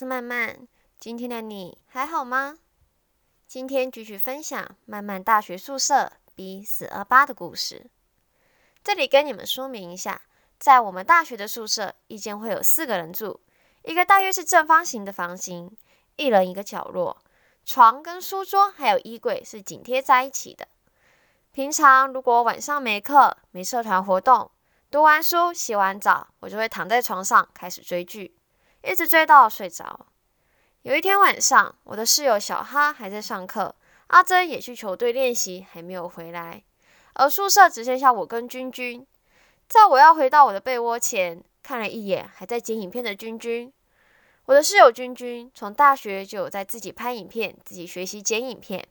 是曼曼。今天的你还好吗？今天继续分享曼曼大学宿舍 B 四二八的故事。这里跟你们说明一下，在我们大学的宿舍，一间会有四个人住，一个大约是正方形的房型，一人一个角落，床跟书桌还有衣柜是紧贴在一起的。平常如果晚上没课、没社团活动，读完书、洗完澡，我就会躺在床上开始追剧，一直追到睡着。有一天晚上，我的室友小哈还在上课，阿珍也去球队练习，还没有回来，而宿舍只剩下我跟君君。在我要回到我的被窝前，看了一眼还在剪影片的君君。我的室友君君从大学就有在自己拍影片，自己学习剪影片。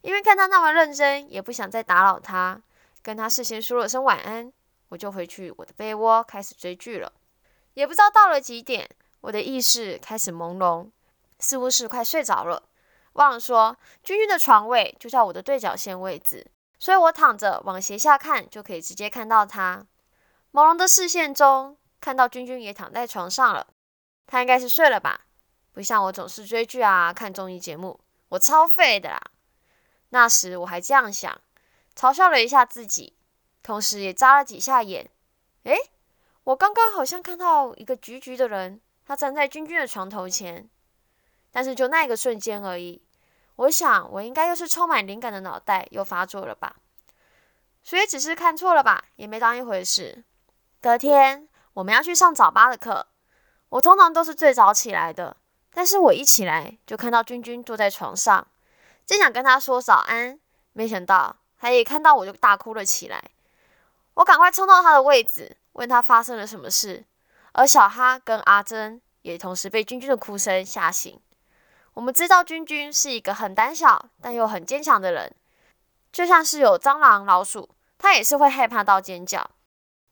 因为看他那么认真，也不想再打扰他，跟他事先说了声晚安，我就回去我的被窝开始追剧了。也不知道到了几点，我的意识开始朦胧。似乎是快睡着了，忘了说，君君的床位就在我的对角线位置，所以我躺着往斜下看，就可以直接看到他。朦胧的视线中，看到君君也躺在床上了，他应该是睡了吧？不像我总是追剧啊，看综艺节目，我超废的啦。那时我还这样想，嘲笑了一下自己，同时也眨了几下眼。诶，我刚刚好像看到一个橘橘的人，他站在君君的床头前。但是就那一个瞬间而已，我想我应该又是充满灵感的脑袋又发作了吧，所以只是看错了吧，也没当一回事。隔天我们要去上早八的课，我通常都是最早起来的，但是我一起来就看到君君坐在床上，正想跟他说早安，没想到他也看到我就大哭了起来。我赶快冲到他的位置，问他发生了什么事，而小哈跟阿珍也同时被君君的哭声吓醒。我们知道君君是一个很胆小但又很坚强的人，就像是有蟑螂、老鼠，他也是会害怕到尖叫。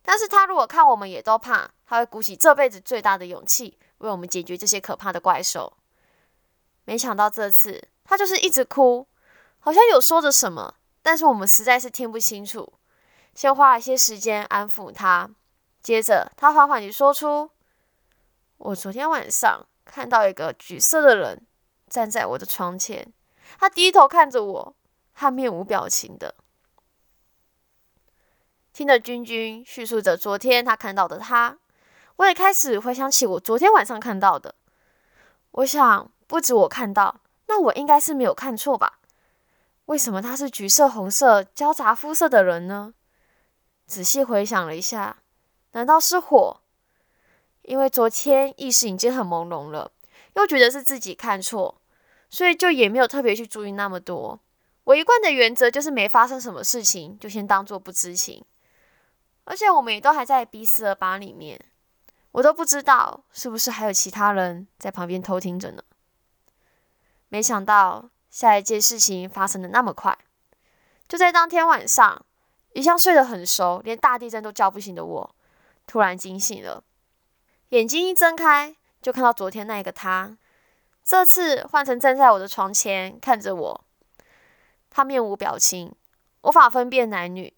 但是他如果看我们也都怕，他会鼓起这辈子最大的勇气为我们解决这些可怕的怪兽。没想到这次他就是一直哭，好像有说着什么，但是我们实在是听不清楚。先花了一些时间安抚他，接着他缓缓地说出：“我昨天晚上看到一个橘色的人。”站在我的床前，他低头看着我，他面无表情的听着君君叙述着昨天他看到的他，我也开始回想起我昨天晚上看到的。我想，不止我看到，那我应该是没有看错吧？为什么他是橘色、红色交杂肤色的人呢？仔细回想了一下，难道是火？因为昨天意识已经很朦胧了，又觉得是自己看错。所以就也没有特别去注意那么多。我一贯的原则就是没发生什么事情就先当做不知情。而且我们也都还在 B 四二八里面，我都不知道是不是还有其他人在旁边偷听着呢。没想到下一件事情发生的那么快，就在当天晚上，一向睡得很熟，连大地震都叫不醒的我，突然惊醒了，眼睛一睁开就看到昨天那个他。这次换成站在我的床前看着我，他面无表情，无法分辨男女，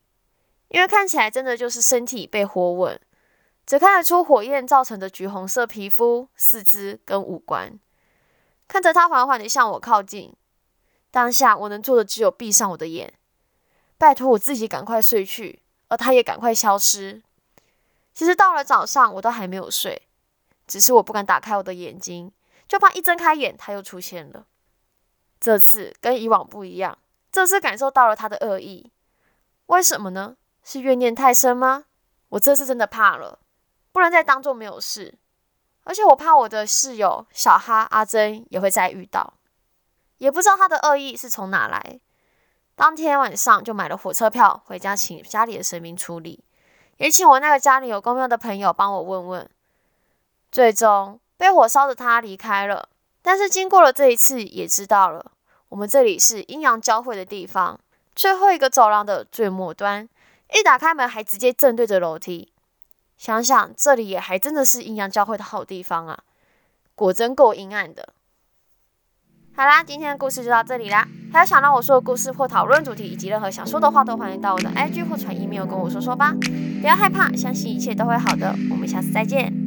因为看起来真的就是身体被火吻，只看得出火焰造成的橘红色皮肤、四肢跟五官。看着他缓缓地向我靠近，当下我能做的只有闭上我的眼，拜托我自己赶快睡去，而他也赶快消失。其实到了早上我都还没有睡，只是我不敢打开我的眼睛。就怕一睁开眼，他又出现了。这次跟以往不一样，这次感受到了他的恶意。为什么呢？是怨念太深吗？我这次真的怕了，不能再当做没有事。而且我怕我的室友小哈阿珍也会再遇到，也不知道他的恶意是从哪来。当天晚上就买了火车票回家，请家里的神明处理，也请我那个家里有公庙的朋友帮我问问。最终。被火烧的他离开了，但是经过了这一次，也知道了我们这里是阴阳交汇的地方，最后一个走廊的最末端，一打开门还直接正对着楼梯。想想这里也还真的是阴阳交汇的好地方啊，果真够阴暗的。好啦，今天的故事就到这里啦。还有想让我说的故事或讨论主题，以及任何想说的话，都欢迎到我的 IG 或传 email 跟我说说吧。不要害怕，相信一切都会好的。我们下次再见。